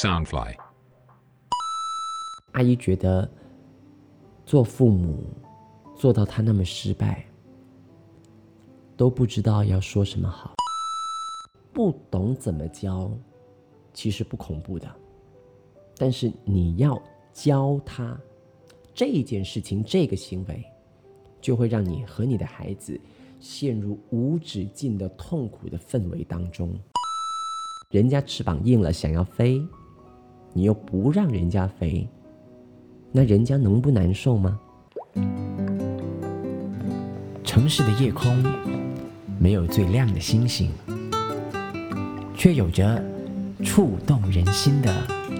Soundfly。阿姨觉得做父母做到他那么失败，都不知道要说什么好，不懂怎么教，其实不恐怖的，但是你要教他这件事情，这个行为，就会让你和你的孩子陷入无止境的痛苦的氛围当中。人家翅膀硬了，想要飞，你又不让人家飞，那人家能不难受吗？城市的夜空没有最亮的星星，却有着触动人心的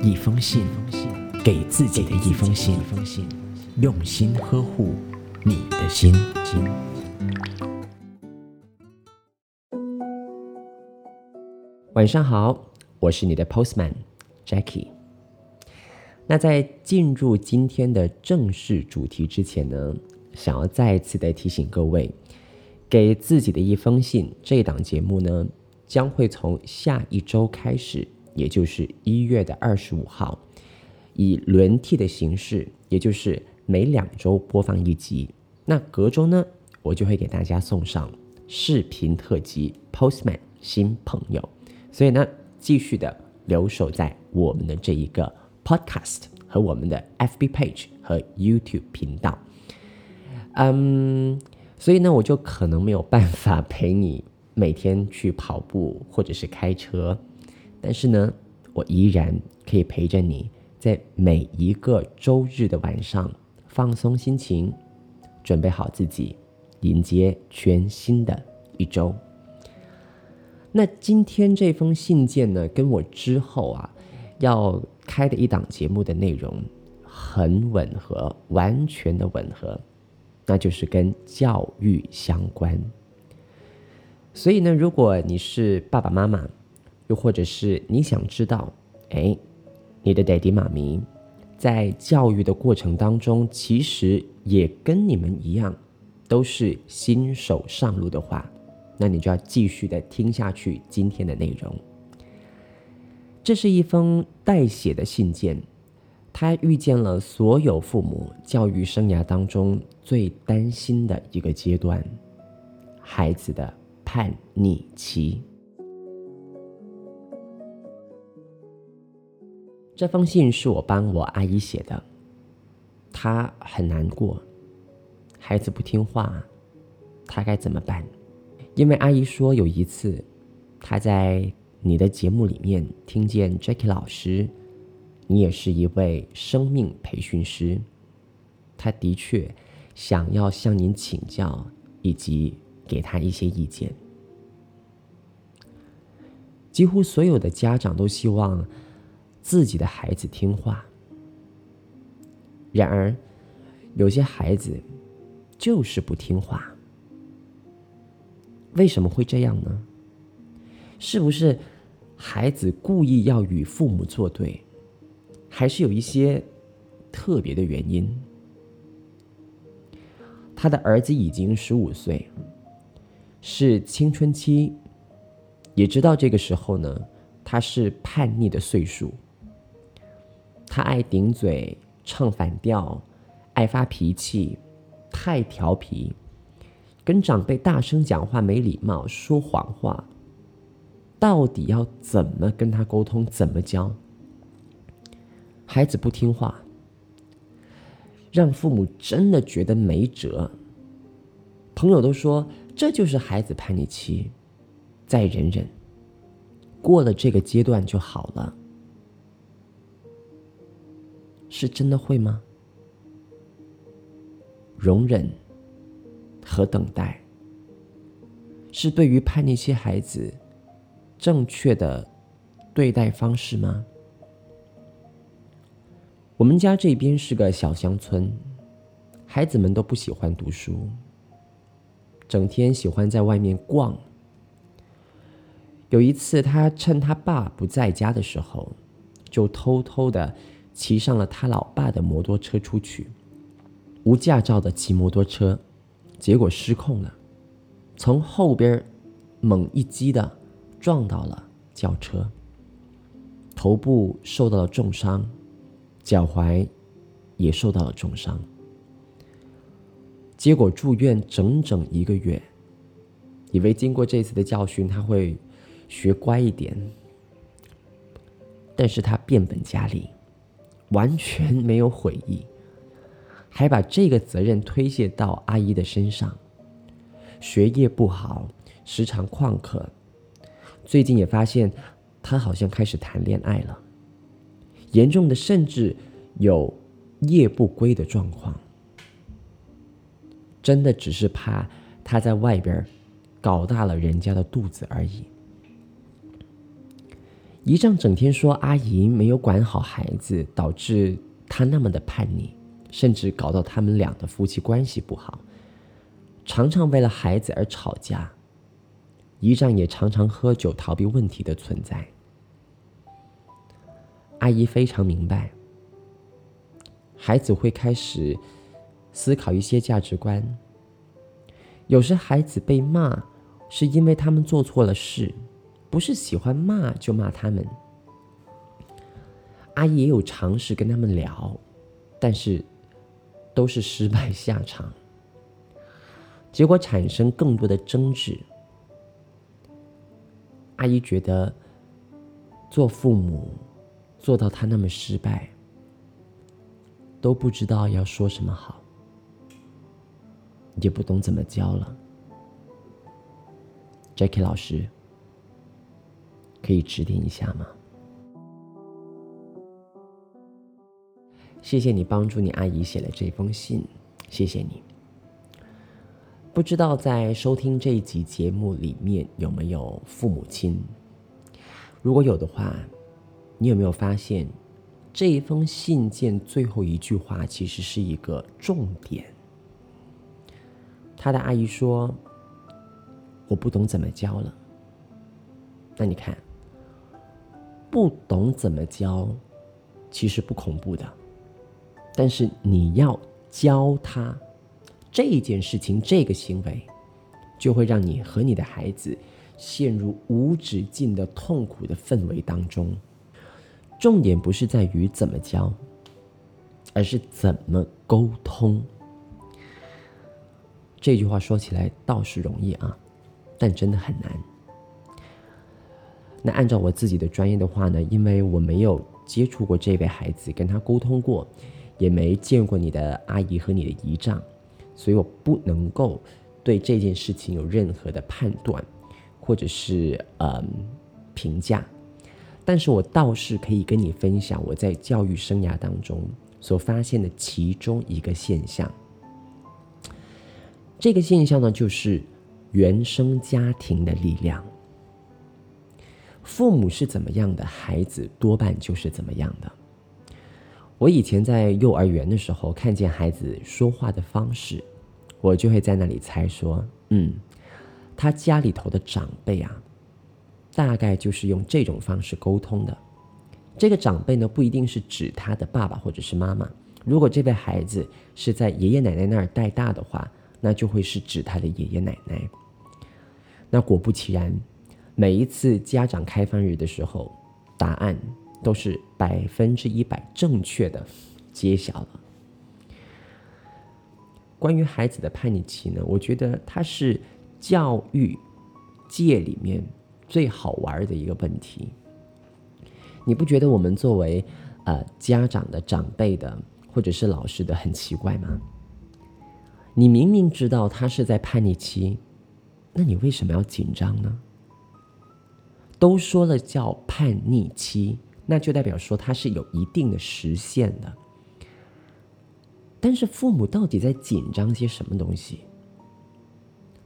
一封信，给自己的一封信，用心呵护你的心。晚上好，我是你的 Postman Jackie。那在进入今天的正式主题之前呢，想要再次的提醒各位，给自己的一封信这档节目呢，将会从下一周开始，也就是一月的二十五号，以轮替的形式，也就是每两周播放一集。那隔周呢，我就会给大家送上视频特辑 Postman 新朋友。所以呢，继续的留守在我们的这一个 podcast 和我们的 FB page 和 YouTube 频道。嗯，所以呢，我就可能没有办法陪你每天去跑步或者是开车，但是呢，我依然可以陪着你在每一个周日的晚上放松心情，准备好自己，迎接全新的一周。那今天这封信件呢，跟我之后啊要开的一档节目的内容很吻合，完全的吻合，那就是跟教育相关。所以呢，如果你是爸爸妈妈，又或者是你想知道，哎，你的爹地妈咪在教育的过程当中，其实也跟你们一样，都是新手上路的话。那你就要继续的听下去今天的内容。这是一封代写的信件，他遇见了所有父母教育生涯当中最担心的一个阶段——孩子的叛逆期。这封信是我帮我阿姨写的，她很难过，孩子不听话，她该怎么办？因为阿姨说有一次，她在你的节目里面听见 Jackie 老师，你也是一位生命培训师，他的确想要向您请教，以及给他一些意见。几乎所有的家长都希望自己的孩子听话，然而有些孩子就是不听话。为什么会这样呢？是不是孩子故意要与父母作对，还是有一些特别的原因？他的儿子已经十五岁，是青春期，也知道这个时候呢，他是叛逆的岁数。他爱顶嘴、唱反调，爱发脾气，太调皮。跟长辈大声讲话没礼貌，说谎话，到底要怎么跟他沟通？怎么教？孩子不听话，让父母真的觉得没辙。朋友都说这就是孩子叛逆期，再忍忍，过了这个阶段就好了。是真的会吗？容忍。和等待，是对于叛逆期孩子正确的对待方式吗？我们家这边是个小乡村，孩子们都不喜欢读书，整天喜欢在外面逛。有一次，他趁他爸不在家的时候，就偷偷的骑上了他老爸的摩托车出去，无驾照的骑摩托车。结果失控了，从后边猛一击的撞到了轿车。头部受到了重伤，脚踝也受到了重伤，结果住院整整一个月。以为经过这次的教训，他会学乖一点，但是他变本加厉，完全没有悔意，还把这个责任推卸到阿姨的身上。学业不好，时常旷课，最近也发现他好像开始谈恋爱了，严重的甚至有夜不归的状况。真的只是怕他在外边。搞大了人家的肚子而已。姨丈整天说阿姨没有管好孩子，导致他那么的叛逆，甚至搞到他们俩的夫妻关系不好，常常为了孩子而吵架。姨丈也常常喝酒逃避问题的存在。阿姨非常明白，孩子会开始思考一些价值观。有时孩子被骂。是因为他们做错了事，不是喜欢骂就骂他们。阿姨也有尝试跟他们聊，但是都是失败下场，结果产生更多的争执。阿姨觉得做父母做到他那么失败，都不知道要说什么好，也不懂怎么教了。Jackie 老师，可以指点一下吗？谢谢你帮助你阿姨写了这封信，谢谢你。不知道在收听这一集节目里面有没有父母亲？如果有的话，你有没有发现这一封信件最后一句话其实是一个重点？他的阿姨说。我不懂怎么教了。那你看，不懂怎么教，其实不恐怖的。但是你要教他这件事情，这个行为，就会让你和你的孩子陷入无止境的痛苦的氛围当中。重点不是在于怎么教，而是怎么沟通。这句话说起来倒是容易啊。但真的很难。那按照我自己的专业的话呢，因为我没有接触过这位孩子，跟他沟通过，也没见过你的阿姨和你的姨丈，所以我不能够对这件事情有任何的判断，或者是嗯评价。但是我倒是可以跟你分享我在教育生涯当中所发现的其中一个现象。这个现象呢，就是。原生家庭的力量，父母是怎么样的，孩子多半就是怎么样的。我以前在幼儿园的时候，看见孩子说话的方式，我就会在那里猜说，嗯，他家里头的长辈啊，大概就是用这种方式沟通的。这个长辈呢，不一定是指他的爸爸或者是妈妈。如果这位孩子是在爷爷奶奶那儿带大的话，那就会是指他的爷爷奶奶。那果不其然，每一次家长开放日的时候，答案都是百分之一百正确的揭晓了。关于孩子的叛逆期呢，我觉得它是教育界里面最好玩的一个问题。你不觉得我们作为呃家长的长辈的或者是老师的很奇怪吗？你明明知道他是在叛逆期。那你为什么要紧张呢？都说了叫叛逆期，那就代表说他是有一定的时限的。但是父母到底在紧张些什么东西？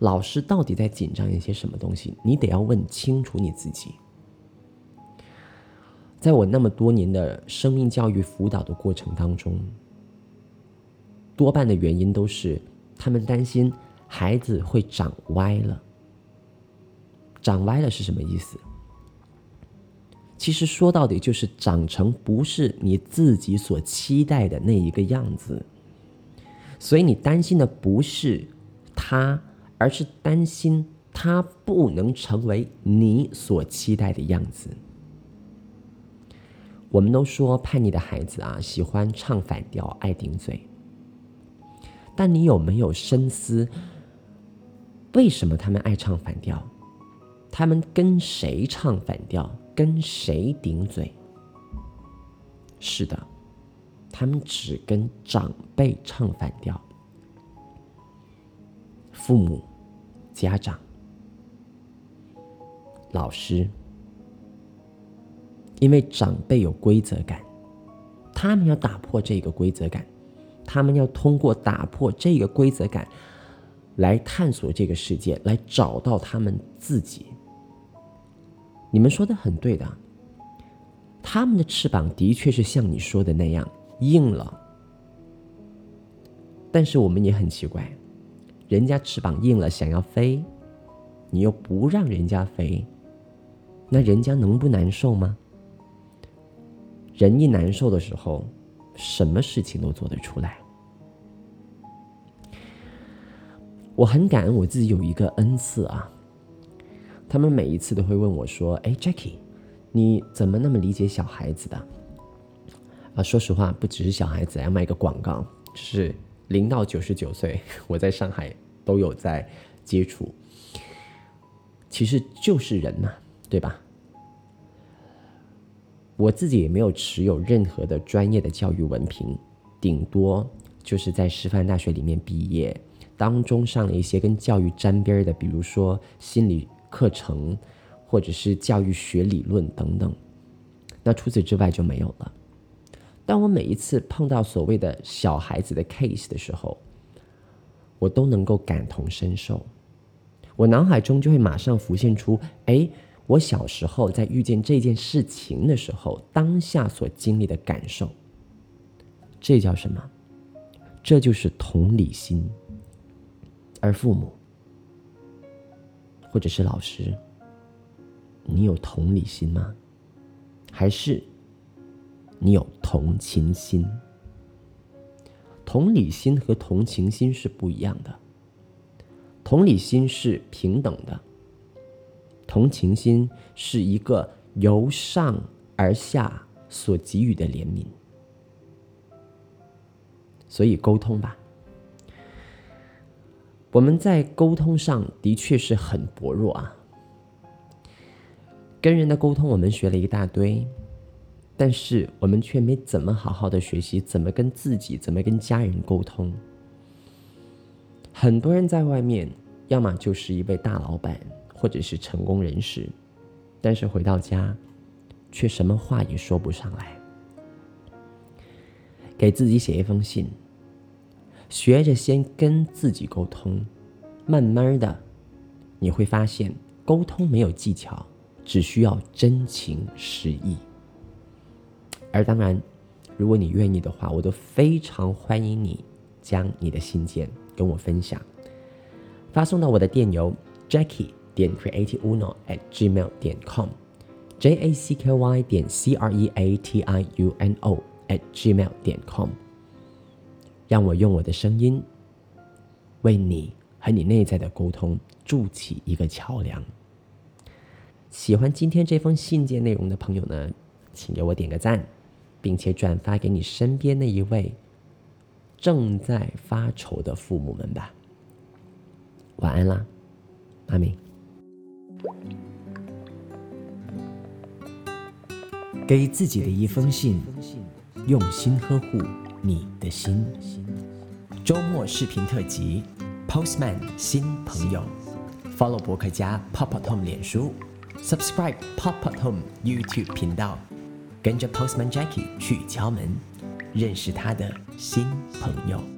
老师到底在紧张一些什么东西？你得要问清楚你自己。在我那么多年的生命教育辅导的过程当中，多半的原因都是他们担心。孩子会长歪了，长歪了是什么意思？其实说到底就是长成不是你自己所期待的那一个样子，所以你担心的不是他，而是担心他不能成为你所期待的样子。我们都说叛逆的孩子啊，喜欢唱反调，爱顶嘴。但你有没有深思，为什么他们爱唱反调？他们跟谁唱反调？跟谁顶嘴？是的，他们只跟长辈唱反调，父母、家长、老师。因为长辈有规则感，他们要打破这个规则感，他们要通过打破这个规则感，来探索这个世界，来找到他们自己。你们说的很对的，他们的翅膀的确是像你说的那样硬了，但是我们也很奇怪，人家翅膀硬了想要飞，你又不让人家飞，那人家能不难受吗？人一难受的时候，什么事情都做得出来。我很感恩我自己有一个恩赐啊。他们每一次都会问我说：“哎，Jackie，你怎么那么理解小孩子的？”啊，说实话，不只是小孩子，要卖个广告，就是零到九十九岁，我在上海都有在接触。其实就是人嘛，对吧？我自己也没有持有任何的专业的教育文凭，顶多就是在师范大学里面毕业，当中上了一些跟教育沾边的，比如说心理课程，或者是教育学理论等等。那除此之外就没有了。当我每一次碰到所谓的小孩子的 case 的时候，我都能够感同身受，我脑海中就会马上浮现出，哎。我小时候在遇见这件事情的时候，当下所经历的感受，这叫什么？这就是同理心。而父母，或者是老师，你有同理心吗？还是你有同情心？同理心和同情心是不一样的。同理心是平等的。同情心是一个由上而下所给予的怜悯，所以沟通吧。我们在沟通上的确是很薄弱啊。跟人的沟通，我们学了一大堆，但是我们却没怎么好好的学习怎么跟自己、怎么跟家人沟通。很多人在外面，要么就是一位大老板。或者是成功人士，但是回到家，却什么话也说不上来。给自己写一封信，学着先跟自己沟通，慢慢的，你会发现沟通没有技巧，只需要真情实意。而当然，如果你愿意的话，我都非常欢迎你将你的信件跟我分享，发送到我的电邮 Jackie。点 CreativeUno at gmail 点 com，j a c k y 点 c r e a t i u n o at gmail 点 com，让我用我的声音为你和你内在的沟通筑起一个桥梁。喜欢今天这封信件内容的朋友呢，请给我点个赞，并且转发给你身边那一位正在发愁的父母们吧。晚安啦，妈咪。给自己的一封信，用心呵护你的心。周末视频特辑，Postman 新朋友，Follow 博客家 Pop Tom 脸书，Subscribe Pop Tom YouTube 频道，跟着 Postman Jackie 去敲门，认识他的新朋友。